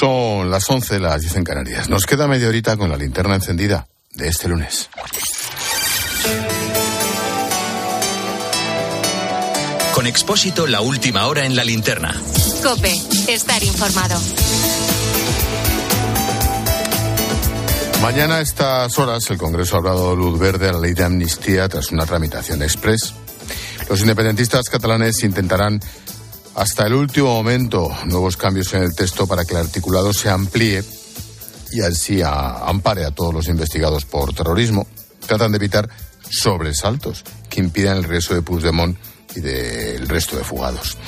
Son las 11, las 10 en Canarias. Nos queda media horita con la linterna encendida de este lunes. Con Expósito, la última hora en la linterna. Cope, estar informado. Mañana a estas horas el Congreso ha dado luz verde a la ley de amnistía tras una tramitación express. Los independentistas catalanes intentarán hasta el último momento nuevos cambios en el texto para que el articulado se amplíe y así ampare a todos los investigados por terrorismo. Tratan de evitar sobresaltos que impidan el regreso de Puigdemont y del resto de fugados.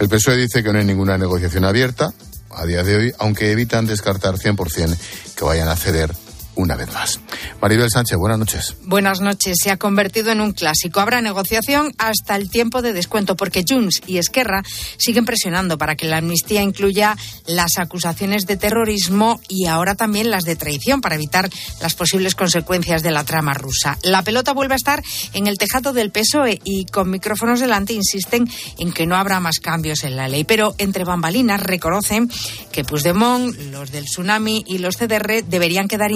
El PSOE dice que no hay ninguna negociación abierta a día de hoy, aunque evitan descartar 100% que vayan a ceder una vez más. Maribel Sánchez, buenas noches. Buenas noches. Se ha convertido en un clásico. Habrá negociación hasta el tiempo de descuento porque Junts y Esquerra siguen presionando para que la amnistía incluya las acusaciones de terrorismo y ahora también las de traición para evitar las posibles consecuencias de la trama rusa. La pelota vuelve a estar en el tejado del PSOE y con micrófonos delante insisten en que no habrá más cambios en la ley. Pero entre bambalinas reconocen que Puigdemont, los del tsunami y los CDR deberían quedar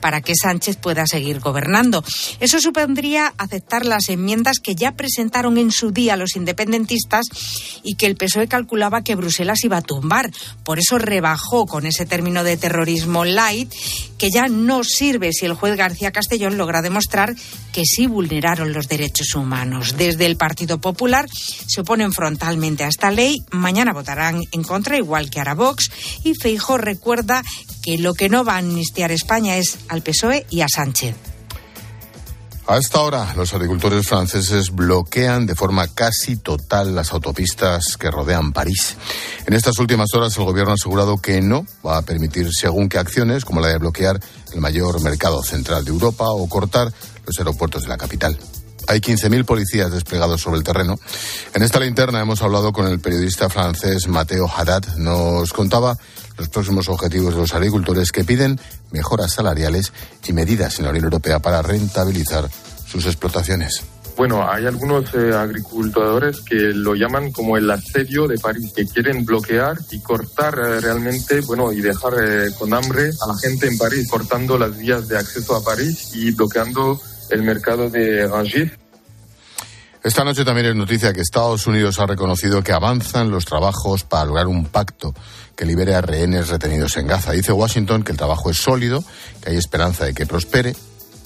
para que Sánchez pueda seguir gobernando. Eso supondría aceptar las enmiendas que ya presentaron en su día los independentistas y que el PSOE calculaba que Bruselas iba a tumbar. Por eso rebajó con ese término de terrorismo light que ya no sirve si el juez García Castellón logra demostrar que sí vulneraron los derechos humanos. Desde el Partido Popular se oponen frontalmente a esta ley. Mañana votarán en contra, igual que Arabox. Y Feijo recuerda que lo que no va a amnistiar España es al PSOE y a Sánchez. A esta hora, los agricultores franceses bloquean de forma casi total las autopistas que rodean París. En estas últimas horas, el gobierno ha asegurado que no va a permitir según qué acciones, como la de bloquear el mayor mercado central de Europa o cortar los aeropuertos de la capital. Hay 15.000 policías desplegados sobre el terreno. En esta linterna hemos hablado con el periodista francés Mateo Haddad. Nos contaba los próximos objetivos de los agricultores que piden mejoras salariales y medidas en la Unión Europea para rentabilizar sus explotaciones. Bueno, hay algunos eh, agricultores que lo llaman como el asedio de París, que quieren bloquear y cortar eh, realmente, bueno, y dejar eh, con hambre a la gente en París, cortando las vías de acceso a París y bloqueando el mercado de Rangis. Esta noche también es noticia que Estados Unidos ha reconocido que avanzan los trabajos para lograr un pacto que libere a rehenes retenidos en Gaza. Dice Washington que el trabajo es sólido, que hay esperanza de que prospere.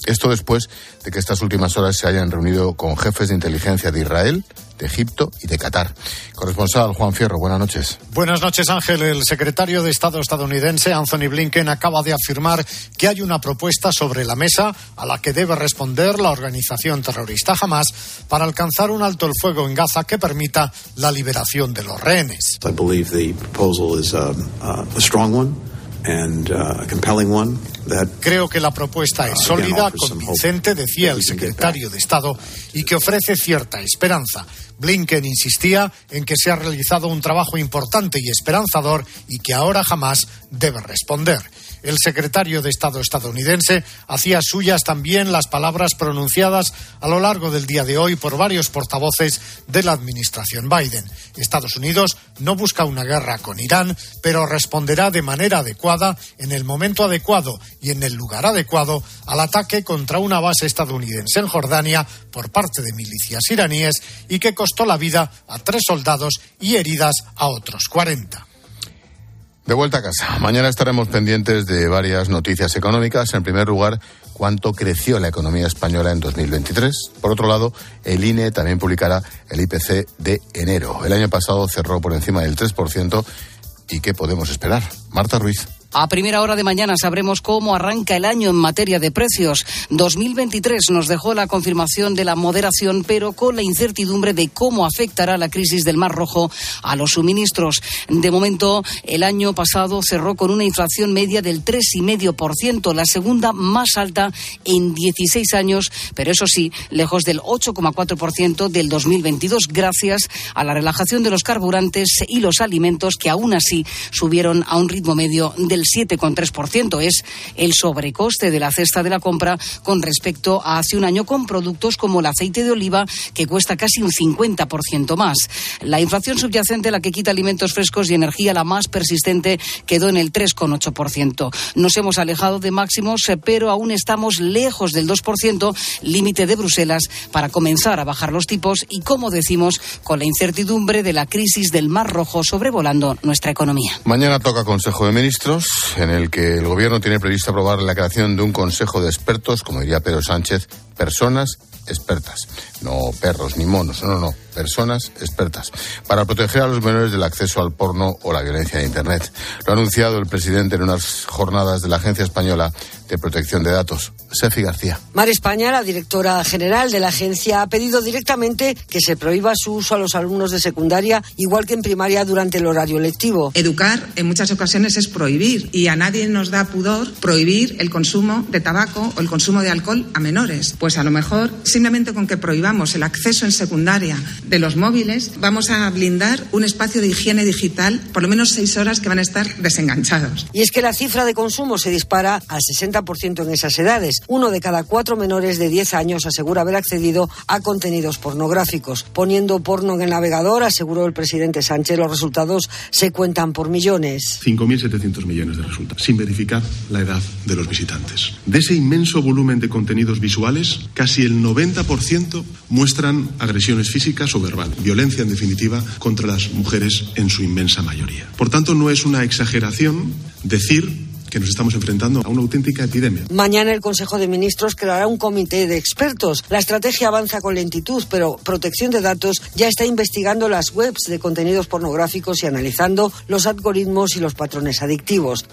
Esto después de que estas últimas horas se hayan reunido con jefes de inteligencia de Israel, de Egipto y de Qatar. Corresponsal Juan Fierro, buenas noches. Buenas noches, Ángel. El secretario de Estado estadounidense, Anthony Blinken, acaba de afirmar que hay una propuesta sobre la mesa a la que debe responder la organización terrorista Hamas para alcanzar un alto el fuego en Gaza que permita la liberación de los rehenes. I uh, uh. Creo que la propuesta es sólida, convincente, decía el secretario de Estado, y que ofrece cierta esperanza. Blinken insistía en que se ha realizado un trabajo importante y esperanzador y que ahora jamás debe responder. El secretario de Estado estadounidense hacía suyas también las palabras pronunciadas a lo largo del día de hoy por varios portavoces de la administración Biden. Estados Unidos no busca una guerra con Irán, pero responderá de manera adecuada, en el momento adecuado y en el lugar adecuado al ataque contra una base estadounidense en Jordania por parte de milicias iraníes y que costó la vida a tres soldados y heridas a otros cuarenta. De vuelta a casa. Mañana estaremos pendientes de varias noticias económicas. En primer lugar, cuánto creció la economía española en 2023. Por otro lado, el INE también publicará el IPC de enero. El año pasado cerró por encima del 3%. ¿Y qué podemos esperar? Marta Ruiz. A primera hora de mañana sabremos cómo arranca el año en materia de precios. 2023 nos dejó la confirmación de la moderación, pero con la incertidumbre de cómo afectará la crisis del Mar Rojo a los suministros. De momento, el año pasado cerró con una inflación media del 3,5%, la segunda más alta en 16 años, pero eso sí, lejos del 8,4% del 2022, gracias a la relajación de los carburantes y los alimentos que aún así subieron a un ritmo medio del del 7,3%. Es el sobrecoste de la cesta de la compra con respecto a hace un año con productos como el aceite de oliva, que cuesta casi un 50% más. La inflación subyacente, la que quita alimentos frescos y energía, la más persistente, quedó en el 3,8%. Nos hemos alejado de máximos, eh, pero aún estamos lejos del 2%, límite de Bruselas, para comenzar a bajar los tipos y, como decimos, con la incertidumbre de la crisis del Mar Rojo sobrevolando nuestra economía. Mañana toca Consejo de Ministros, en el que el Gobierno tiene previsto aprobar la creación de un Consejo de expertos, como diría Pedro Sánchez, personas expertas. No perros ni monos, no, no, personas expertas. Para proteger a los menores del acceso al porno o la violencia de Internet. Lo ha anunciado el presidente en unas jornadas de la Agencia Española de Protección de Datos. Sefi García. Mar España, la directora general de la agencia, ha pedido directamente que se prohíba su uso a los alumnos de secundaria, igual que en primaria durante el horario lectivo. Educar en muchas ocasiones es prohibir y a nadie nos da pudor prohibir el consumo de tabaco o el consumo de alcohol a menores. Pues a lo mejor simplemente con que prohibamos el acceso en secundaria de los móviles, vamos a blindar un espacio de higiene digital por lo menos seis horas que van a estar desenganchados. Y es que la cifra de consumo se dispara al 60% en esas edades. Uno de cada cuatro menores de 10 años asegura haber accedido a contenidos pornográficos. Poniendo porno en el navegador, aseguró el presidente Sánchez, los resultados se cuentan por millones. 5.700 millones de resultados, sin verificar la edad de los visitantes. De ese inmenso volumen de contenidos visuales, casi el 90% muestran agresiones físicas o verbales, violencia en definitiva contra las mujeres en su inmensa mayoría. Por tanto, no es una exageración decir que nos estamos enfrentando a una auténtica epidemia. Mañana el Consejo de Ministros creará un comité de expertos. La estrategia avanza con lentitud, pero Protección de Datos ya está investigando las webs de contenidos pornográficos y analizando los algoritmos y los patrones adictivos.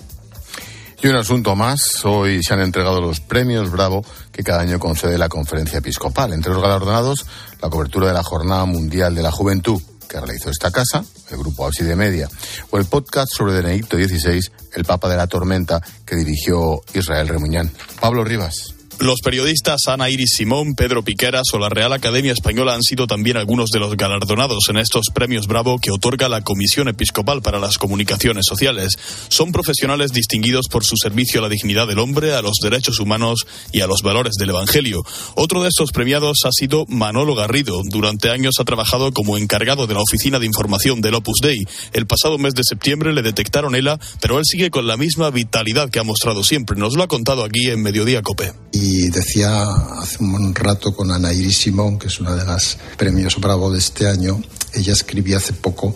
Y un asunto más, hoy se han entregado los premios Bravo que cada año concede la Conferencia Episcopal. Entre los galardonados, la cobertura de la Jornada Mundial de la Juventud que realizó esta casa, el grupo de Media, o el podcast sobre Benedicto XVI, el Papa de la Tormenta, que dirigió Israel Remuñán. Pablo Rivas. Los periodistas Ana Iris Simón, Pedro Piqueras o la Real Academia Española han sido también algunos de los galardonados en estos premios Bravo que otorga la Comisión Episcopal para las Comunicaciones Sociales. Son profesionales distinguidos por su servicio a la dignidad del hombre, a los derechos humanos y a los valores del Evangelio. Otro de estos premiados ha sido Manolo Garrido. Durante años ha trabajado como encargado de la Oficina de Información del Opus Dei. El pasado mes de septiembre le detectaron ELA, pero él sigue con la misma vitalidad que ha mostrado siempre. Nos lo ha contado aquí en Mediodía Cope y decía hace un rato con Ana Iris Simón, que es una de las premios Bravo de este año, ella escribía hace poco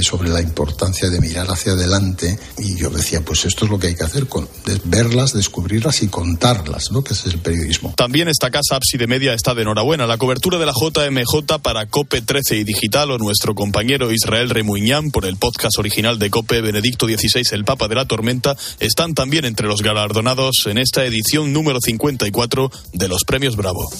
sobre la importancia de mirar hacia adelante y yo decía, pues esto es lo que hay que hacer, con, verlas, descubrirlas y contarlas, ¿no? Que es el periodismo. También esta casa Ábside Media está de enhorabuena. La cobertura de la JMJ para COPE 13 y Digital o nuestro compañero Israel Remuñán por el podcast original de COPE Benedicto XVI, el Papa de la Tormenta, están también entre los galardonados en esta edición número 54 de los Premios Bravo.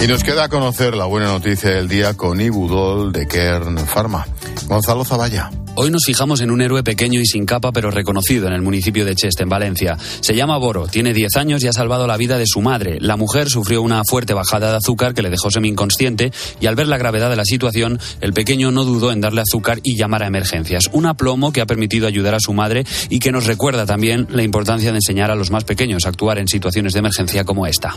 Y nos queda conocer la buena noticia del día con Ibudol de Kern Pharma. Gonzalo Zavalla. Hoy nos fijamos en un héroe pequeño y sin capa, pero reconocido en el municipio de Cheste, en Valencia. Se llama Boro, tiene 10 años y ha salvado la vida de su madre. La mujer sufrió una fuerte bajada de azúcar que le dejó semi-inconsciente y al ver la gravedad de la situación, el pequeño no dudó en darle azúcar y llamar a emergencias. Un aplomo que ha permitido ayudar a su madre y que nos recuerda también la importancia de enseñar a los más pequeños a actuar en situaciones de emergencia como esta.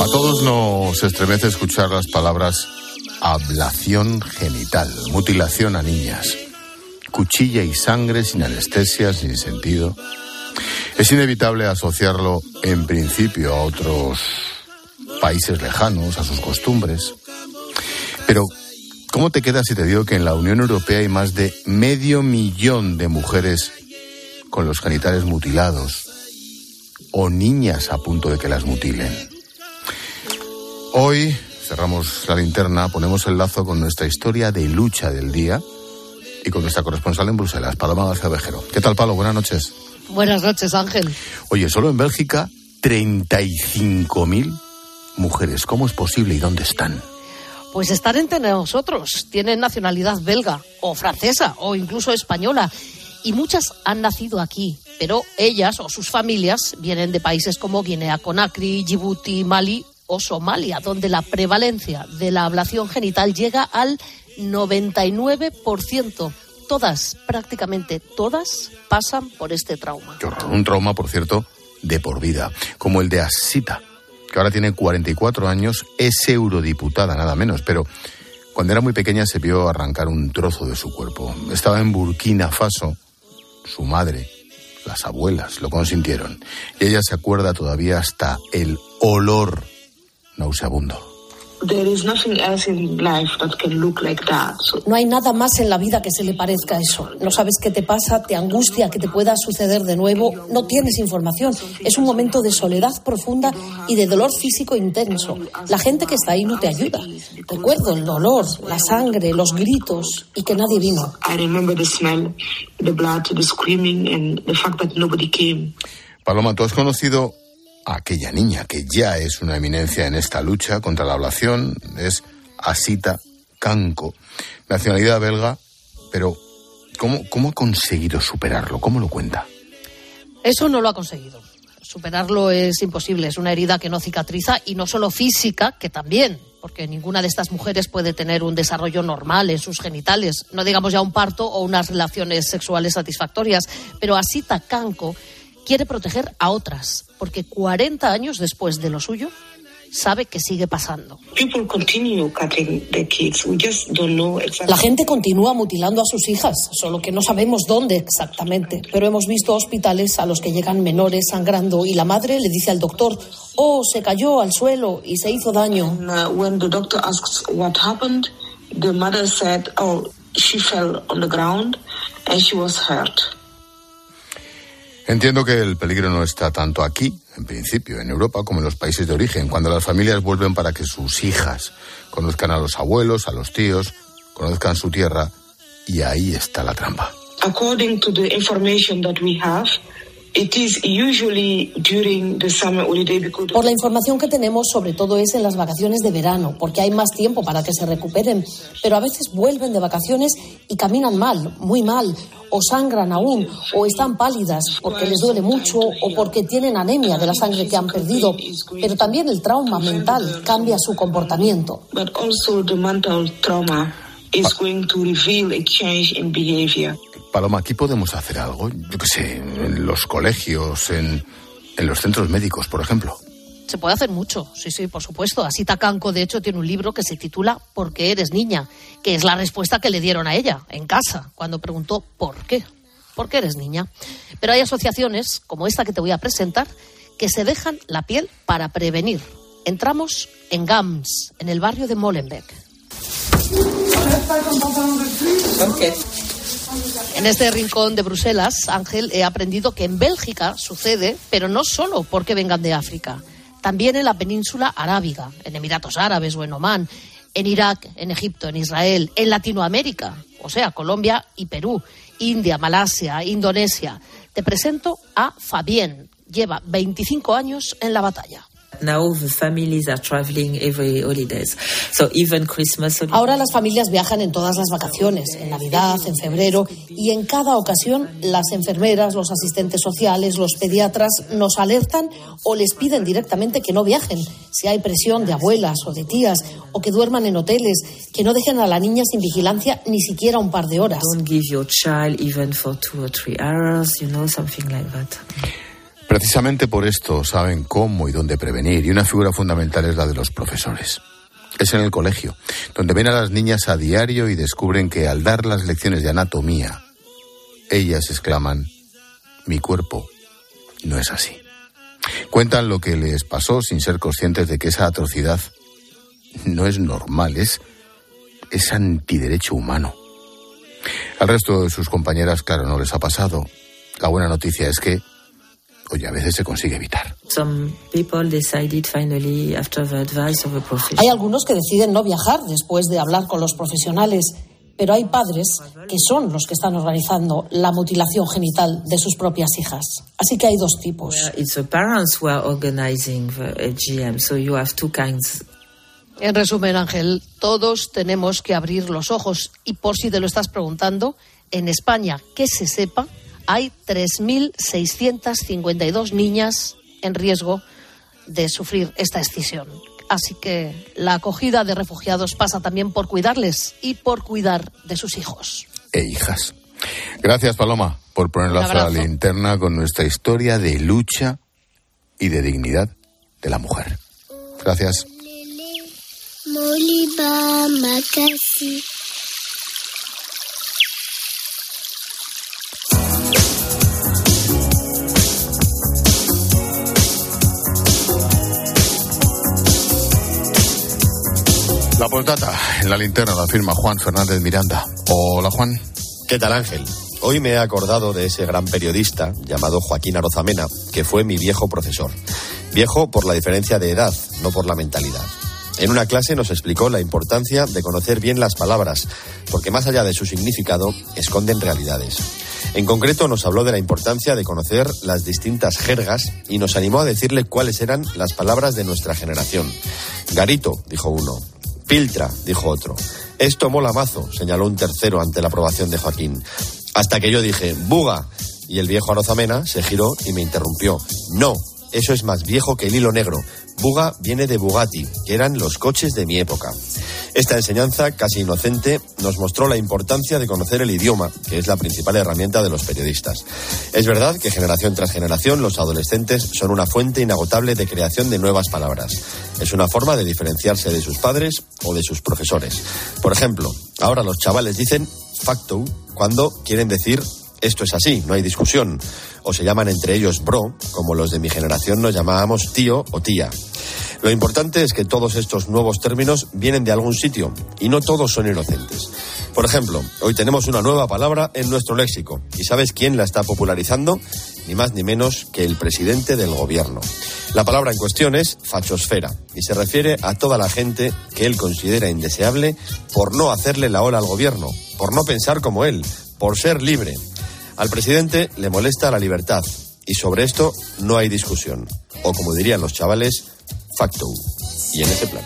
A todos nos estremece escuchar las palabras ablación genital, mutilación a niñas, cuchilla y sangre sin anestesia, sin sentido. Es inevitable asociarlo en principio a otros países lejanos, a sus costumbres. Pero ¿Cómo te quedas si te digo que en la Unión Europea hay más de medio millón de mujeres con los genitales mutilados o niñas a punto de que las mutilen. Hoy cerramos la linterna, ponemos el lazo con nuestra historia de lucha del día y con nuestra corresponsal en Bruselas, Paloma García Vejero. ¿Qué tal, Palo? Buenas noches. Buenas noches, Ángel. Oye, solo en Bélgica 35.000 mujeres. ¿Cómo es posible y dónde están? Pues están entre nosotros. Tienen nacionalidad belga o francesa o incluso española. Y muchas han nacido aquí, pero ellas o sus familias vienen de países como Guinea-Conakry, Djibouti, Mali o Somalia, donde la prevalencia de la ablación genital llega al 99%. Todas, prácticamente todas, pasan por este trauma. Un trauma, por cierto, de por vida, como el de Asita, que ahora tiene 44 años, es eurodiputada, nada menos, pero cuando era muy pequeña se vio arrancar un trozo de su cuerpo. Estaba en Burkina Faso, su madre, las abuelas lo consintieron, y ella se acuerda todavía hasta el olor nauseabundo. No hay nada más en la vida que se le parezca a eso. No sabes qué te pasa, te angustia que te pueda suceder de nuevo, no tienes información. Es un momento de soledad profunda y de dolor físico intenso. La gente que está ahí no te ayuda. Recuerdo el dolor, la sangre, los gritos y que nadie vino. Paloma, ¿tú has conocido aquella niña que ya es una eminencia en esta lucha contra la ablación, es Asita Kanko, nacionalidad belga, pero ¿cómo, ¿cómo ha conseguido superarlo? ¿Cómo lo cuenta? Eso no lo ha conseguido. Superarlo es imposible, es una herida que no cicatriza y no solo física, que también, porque ninguna de estas mujeres puede tener un desarrollo normal en sus genitales, no digamos ya un parto o unas relaciones sexuales satisfactorias, pero Asita Kanko quiere proteger a otras, porque 40 años después de lo suyo, sabe que sigue pasando. La gente continúa mutilando a sus hijas, solo que no sabemos dónde exactamente. Pero hemos visto hospitales a los que llegan menores sangrando y la madre le dice al doctor, oh, se cayó al suelo y se hizo daño. When the doctor asks what happened, the mother said, oh, she fell on the ground and she was hurt. Entiendo que el peligro no está tanto aquí, en principio, en Europa, como en los países de origen, cuando las familias vuelven para que sus hijas conozcan a los abuelos, a los tíos, conozcan su tierra, y ahí está la trampa. Por la información que tenemos, sobre todo es en las vacaciones de verano, porque hay más tiempo para que se recuperen, pero a veces vuelven de vacaciones y caminan mal, muy mal, o sangran aún, o están pálidas porque les duele mucho o porque tienen anemia de la sangre que han perdido, pero también el trauma mental cambia su comportamiento. Paloma, aquí podemos hacer algo, yo qué sé, en los colegios, en, en los centros médicos, por ejemplo. Se puede hacer mucho, sí, sí, por supuesto. Así Tacanco, de hecho, tiene un libro que se titula ¿Por qué eres niña? que es la respuesta que le dieron a ella en casa cuando preguntó ¿por qué? ¿Por qué eres niña? Pero hay asociaciones, como esta que te voy a presentar, que se dejan la piel para prevenir. Entramos en GAMS, en el barrio de Molenbeek. En este rincón de Bruselas, Ángel, he aprendido que en Bélgica sucede, pero no solo porque vengan de África, también en la península arábiga, en Emiratos Árabes o en Omán, en Irak, en Egipto, en Israel, en Latinoamérica, o sea, Colombia y Perú, India, Malasia, Indonesia. Te presento a Fabien, lleva 25 años en la batalla. Ahora las familias viajan en todas las vacaciones, en Navidad, en febrero, y en cada ocasión las enfermeras, los asistentes sociales, los pediatras nos alertan o les piden directamente que no viajen, si hay presión de abuelas o de tías, o que duerman en hoteles, que no dejen a la niña sin vigilancia ni siquiera un par de horas. Precisamente por esto saben cómo y dónde prevenir y una figura fundamental es la de los profesores. Es en el colegio, donde ven a las niñas a diario y descubren que al dar las lecciones de anatomía, ellas exclaman, mi cuerpo no es así. Cuentan lo que les pasó sin ser conscientes de que esa atrocidad no es normal, es, es antiderecho humano. Al resto de sus compañeras, claro, no les ha pasado La buena noticia es que, oye, a veces se consigue evitar. Hay algunos que deciden no viajar después de hablar con los profesionales, pero hay padres que son los que están organizando la mutilación genital de sus propias hijas. Así que hay dos tipos. En resumen, Ángel, todos tenemos que abrir los ojos y por si te lo estás preguntando, en España, que se sepa, hay 3.652 niñas en riesgo de sufrir esta escisión. Así que la acogida de refugiados pasa también por cuidarles y por cuidar de sus hijos. E hijas. Gracias, Paloma, por poner la la linterna con nuestra historia de lucha y de dignidad de la mujer. Gracias. La postdata en la linterna la firma Juan Fernández Miranda. Hola Juan. ¿Qué tal Ángel? Hoy me he acordado de ese gran periodista llamado Joaquín Arozamena, que fue mi viejo profesor. Viejo por la diferencia de edad, no por la mentalidad. En una clase nos explicó la importancia de conocer bien las palabras, porque más allá de su significado, esconden realidades. En concreto nos habló de la importancia de conocer las distintas jergas y nos animó a decirle cuáles eran las palabras de nuestra generación. Garito, dijo uno, Filtra, dijo otro. Esto mola mazo, señaló un tercero ante la aprobación de Joaquín. Hasta que yo dije, buga. Y el viejo Arozamena se giró y me interrumpió. No, eso es más viejo que el hilo negro. Buga viene de Bugatti, que eran los coches de mi época. Esta enseñanza, casi inocente, nos mostró la importancia de conocer el idioma, que es la principal herramienta de los periodistas. Es verdad que generación tras generación los adolescentes son una fuente inagotable de creación de nuevas palabras. Es una forma de diferenciarse de sus padres o de sus profesores. Por ejemplo, ahora los chavales dicen facto cuando quieren decir esto es así, no hay discusión. O se llaman entre ellos bro, como los de mi generación nos llamábamos tío o tía. Lo importante es que todos estos nuevos términos vienen de algún sitio y no todos son inocentes. Por ejemplo, hoy tenemos una nueva palabra en nuestro léxico. ¿Y sabes quién la está popularizando? Ni más ni menos que el presidente del gobierno. La palabra en cuestión es fachosfera y se refiere a toda la gente que él considera indeseable por no hacerle la ola al gobierno, por no pensar como él, por ser libre. Al presidente le molesta la libertad y sobre esto no hay discusión. O como dirían los chavales, facto. Y en ese plan.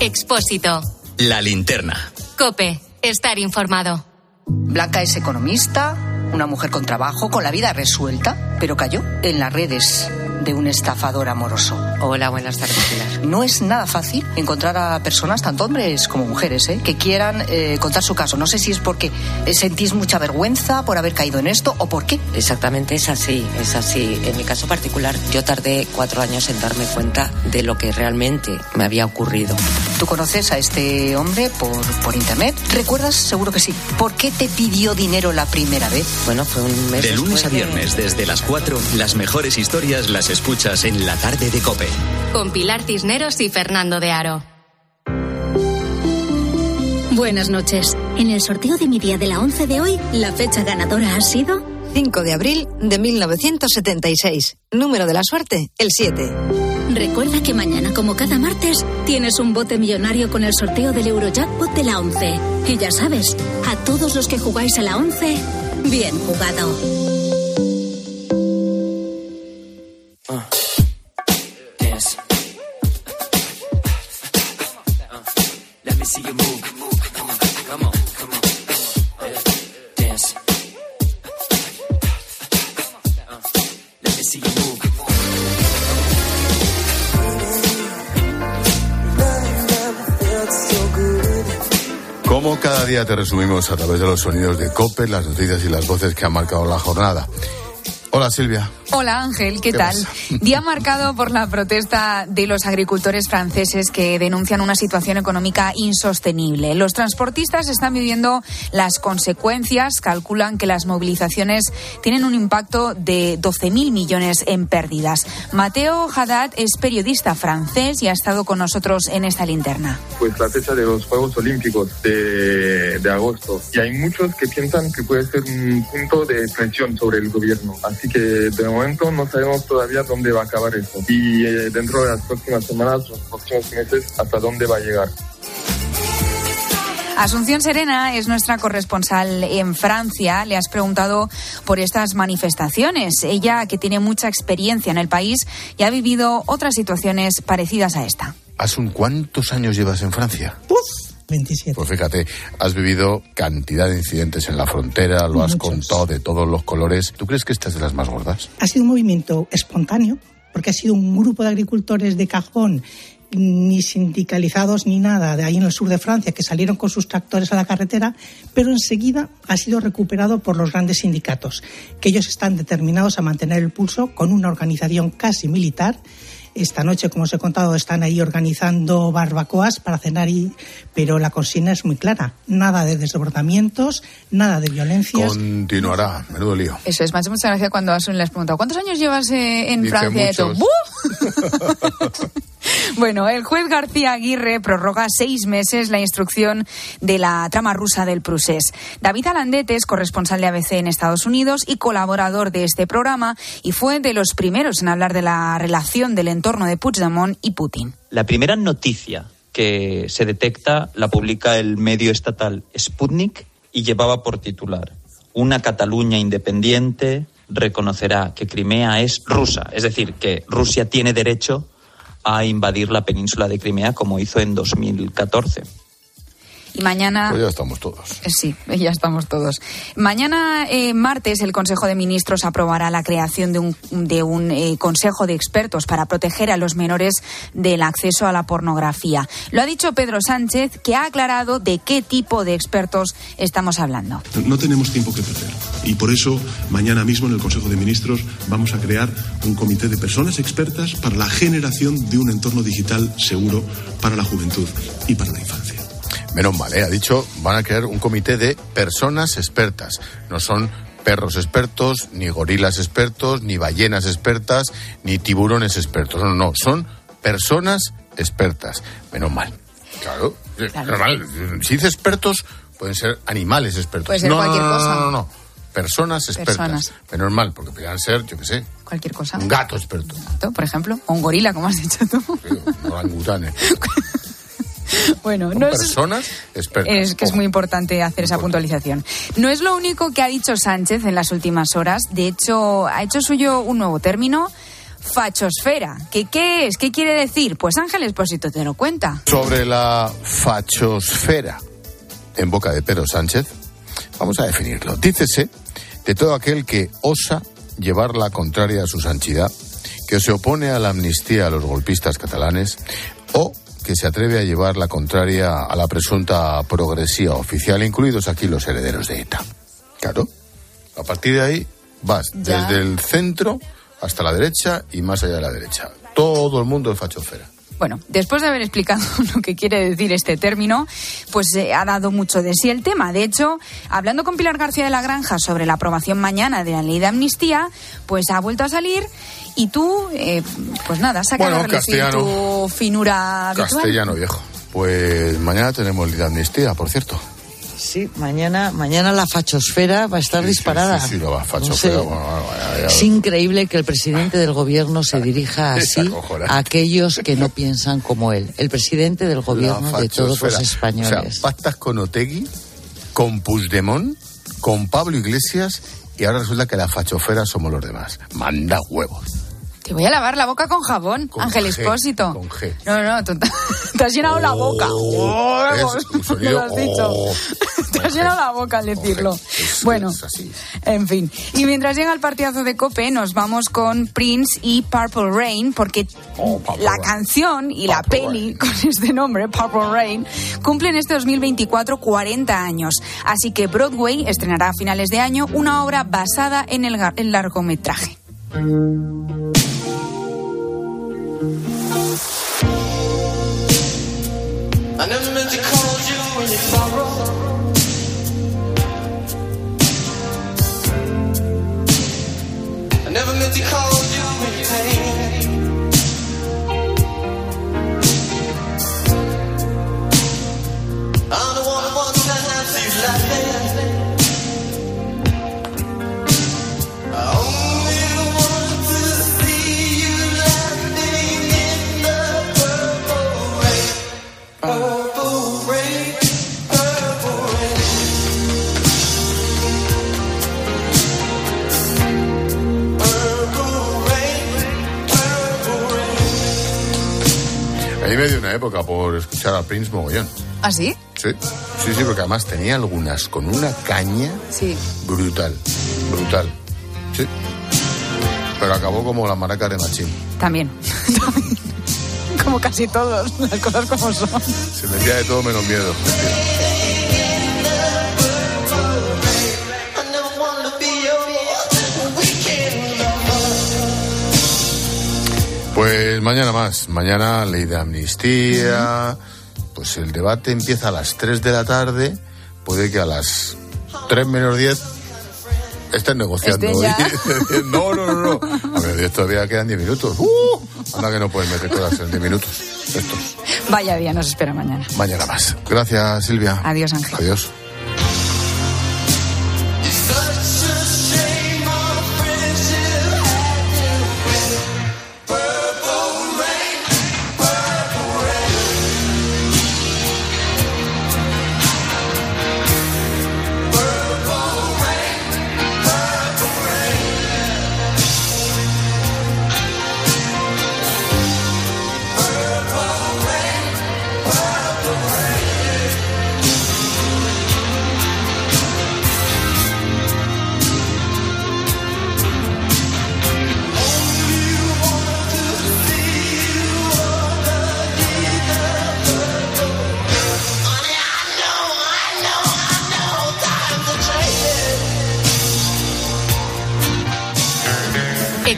Expósito. La linterna. Cope. Estar informado. Blanca es economista, una mujer con trabajo, con la vida resuelta, pero cayó en las redes de un estafador amoroso. Hola, buenas tardes. No es nada fácil encontrar a personas, tanto hombres como mujeres, ¿eh? que quieran eh, contar su caso. No sé si es porque sentís mucha vergüenza por haber caído en esto o por qué. Exactamente, es así, es así. En mi caso particular, yo tardé cuatro años en darme cuenta de lo que realmente me había ocurrido. ¿Tú conoces a este hombre por, por internet? ¿Recuerdas? Seguro que sí. ¿Por qué te pidió dinero la primera vez? Bueno, fue un mes. De lunes a viernes, desde las cuatro, las mejores historias las escuchas en la tarde de Cope. Con Pilar Cisneros y Fernando de Aro. Buenas noches. En el sorteo de mi día de la 11 de hoy, la fecha ganadora ha sido 5 de abril de 1976. Número de la suerte, el 7. Recuerda que mañana, como cada martes, tienes un bote millonario con el sorteo del Eurojackpot de la 11. Y ya sabes, a todos los que jugáis a la 11, bien jugado. Día te resumimos a través de los sonidos de COPE, las noticias y las voces que han marcado la jornada. Hola Silvia. Hola Ángel, ¿qué, tal? Día marcado por la protesta de los agricultores franceses que denuncian una situación económica insostenible. Los transportistas están viviendo las consecuencias, calculan que las movilizaciones tienen un impacto de 12.000 millones en pérdidas. Mateo Haddad es periodista francés y ha estado con nosotros en esta linterna. Pues la fecha de los Juegos Olímpicos de, de agosto y hay muchos que piensan que puede ser un punto de presión sobre el gobierno. Así que de momento no sabemos todavía dónde va a acabar eso. Y eh, dentro de las próximas semanas, los próximos meses, hasta dónde va a llegar. Asunción Serena es nuestra corresponsal en Francia. Le has preguntado por estas manifestaciones. Ella, que tiene mucha experiencia en el país y ha vivido otras situaciones parecidas a esta. ¿Asun cuántos años llevas en Francia? 27. Pues fíjate, has vivido cantidad de incidentes en la frontera, lo has contado de todos los colores. ¿Tú crees que esta es de las más gordas? Ha sido un movimiento espontáneo, porque ha sido un grupo de agricultores de cajón ni sindicalizados ni nada de ahí en el sur de Francia que salieron con sus tractores a la carretera, pero enseguida ha sido recuperado por los grandes sindicatos, que ellos están determinados a mantener el pulso con una organización casi militar esta noche, como os he contado, están ahí organizando barbacoas para cenar, y, pero la consigna es muy clara. Nada de desbordamientos, nada de violencias. Continuará, menudo lío. Eso es, me hace mucha gracia cuando Asun les pregunta, ¿cuántos años llevas eh, en Dice Francia? muchos. Bueno, el juez García Aguirre prorroga seis meses la instrucción de la trama rusa del Prusés. David Alandete es corresponsal de ABC en Estados Unidos y colaborador de este programa y fue de los primeros en hablar de la relación del entorno de Puigdemont y Putin. La primera noticia que se detecta la publica el medio estatal Sputnik y llevaba por titular Una Cataluña independiente reconocerá que Crimea es rusa, es decir, que Rusia tiene derecho a invadir la península de Crimea como hizo en 2014. Y mañana. Pues ya estamos todos. Eh, Sí, ya estamos todos. Mañana, eh, martes, el Consejo de Ministros aprobará la creación de un, de un eh, Consejo de Expertos para proteger a los menores del acceso a la pornografía. Lo ha dicho Pedro Sánchez, que ha aclarado de qué tipo de expertos estamos hablando. No tenemos tiempo que perder. Y por eso, mañana mismo en el Consejo de Ministros vamos a crear un comité de personas expertas para la generación de un entorno digital seguro para la juventud y para la infancia. Menos mal, ¿eh? ha dicho, van a crear un comité de personas expertas. No son perros expertos, ni gorilas expertos, ni ballenas expertas, ni tiburones expertos. No, no, son personas expertas. Menos mal. Claro, eh, normal. Si dice expertos, pueden ser animales expertos. Puede ser no, cualquier no, no, cosa. no, no, no. Personas expertas. Personas. Menos mal, porque podrían ser, yo qué sé, Cualquier cosa. un gato experto, Por ejemplo, o un gorila, como has dicho tú. un orangutanes. Bueno, no es, personas expertas. es que es muy importante hacer esa puntualización. No es lo único que ha dicho Sánchez en las últimas horas. De hecho, ha hecho suyo un nuevo término. Fachosfera. ¿Qué, ¿Qué es? ¿Qué quiere decir? Pues Ángel Espósito te lo cuenta. Sobre la fachosfera en boca de Pedro Sánchez, vamos a definirlo. Dícese de todo aquel que osa llevar la contraria a su santidad, que se opone a la amnistía a los golpistas catalanes o que se atreve a llevar la contraria a la presunta progresía oficial, incluidos aquí los herederos de ETA. Claro. A partir de ahí vas Ya. desde el centro hasta la derecha y más allá de la derecha. Todo el mundo es fachosfera. Bueno, después de haber explicado lo que quiere decir este término, pues eh, ha dado mucho de sí el tema. De hecho, hablando con Pilar García de la Granja sobre la aprobación mañana de la ley de amnistía, pues ha vuelto a salir y tú, eh, pues nada, saca Bueno, castellano. tu finura habitual. Castellano viejo. Pues mañana tenemos de amnistía, por cierto. Sí, mañana, mañana la fachosfera va a estar disparada. Sí, sí, lo va, No fachosfera. sé. bueno, bueno, ya- ya- Es increíble que el presidente del gobierno se dirija así a aquellos que no piensan como él. El presidente del gobierno la de todos los fachosfera. españoles. O sea, pactas con Otegui, con Puigdemont, con Pablo Iglesias y ahora resulta que la fachofera somos los demás. Manda huevos. Te voy a lavar la boca con jabón, Con Ángel G, Espósito. con G. No, no, tú te has llenado la boca. Es un Me sonido, lo has dicho. oh. Te has llenado la boca al decirlo. bueno, en fin. Y mientras llega el partidazo de Cope, nos vamos con Prince y Purple Rain, porque Oh, la canción y la peli con este nombre, Purple Rain, cumplen este 2024 40 años. Así que Broadway estrenará a finales de año una obra basada en el, el largometraje. I never meant to call época por escuchar a Prince mogollón. ¿Ah, sí? Sí, sí, sí, porque además tenía algunas con una caña Sí. brutal, brutal. Sí. Pero acabó como la maraca de Machín. También. También. Como casi todos, las cosas como son. Se metía de todo menos miedo. Pues mañana más. Mañana ley de amnistía. Pues el debate empieza a las 3 de la tarde. Puede que a las 3 menos 10 estén negociando. Ya. no, no, no, no. A ver, 10 todavía quedan 10 minutos. ¡Uh! Anda que no pueden meter todas en 10 minutos. Estos. Vaya día nos espera mañana. Mañana más. Gracias, Silvia. Adiós, Ángel. Adiós.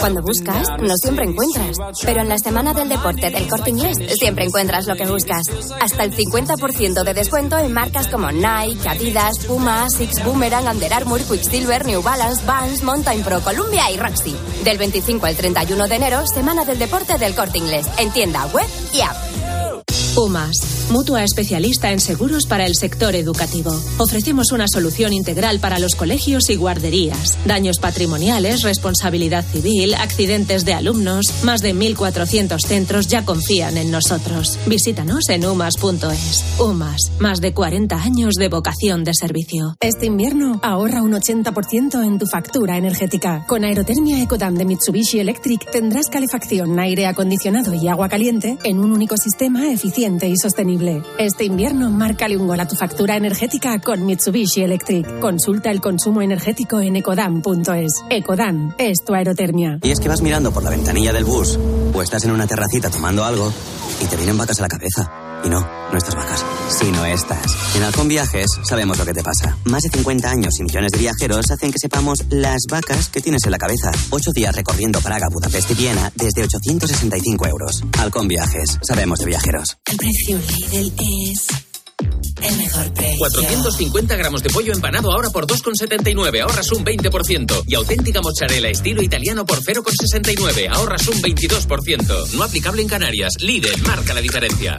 Cuando buscas, no siempre encuentras. Pero en la semana del deporte del corte inglés, siempre encuentras lo que buscas. Hasta el 50% de descuento en marcas como Nike, Adidas, Puma, Asics, Boomerang, Under Armour, Quicksilver, New Balance, Vans, Mountain Pro, Columbia y Roxy. Del 25 al 31 de enero, semana del deporte del corte inglés. En tienda web y app. UMAS, mutua especialista en seguros para el sector educativo. Ofrecemos una solución integral para los colegios y guarderías. Daños patrimoniales, responsabilidad civil, accidentes de alumnos. Más de 1.400 centros ya confían en nosotros. Visítanos en umas.es. UMAS, más de 40 años de vocación de servicio. Este invierno ahorra un 80% en tu factura energética. Con Aerotermia Ecodam de Mitsubishi Electric tendrás calefacción, aire acondicionado y agua caliente en un único sistema y sostenible. Este invierno márcale un a tu factura energética con Mitsubishi Electric. Consulta el consumo energético en ecodam.es. Ecodam es tu aerotermia. Y es que vas mirando por la ventanilla del bus o estás en una terracita tomando algo y te vienen vacas a la cabeza. Y no, no estas vacas, sino estas. En Halcón Viajes sabemos lo que te pasa. Más de 50 años y millones de viajeros hacen que sepamos las vacas que tienes en la cabeza. Ocho días recorriendo Praga, Budapest y Viena desde 865 euros. Halcón Viajes, sabemos de viajeros. El precio Lidl es el mejor precio. 450 gramos de pollo empanado ahora por 2,79, ahorras un 20%. Y auténtica mozzarella estilo italiano por 0,69, ahorras un 22%. No aplicable en Canarias. Lidl marca la diferencia.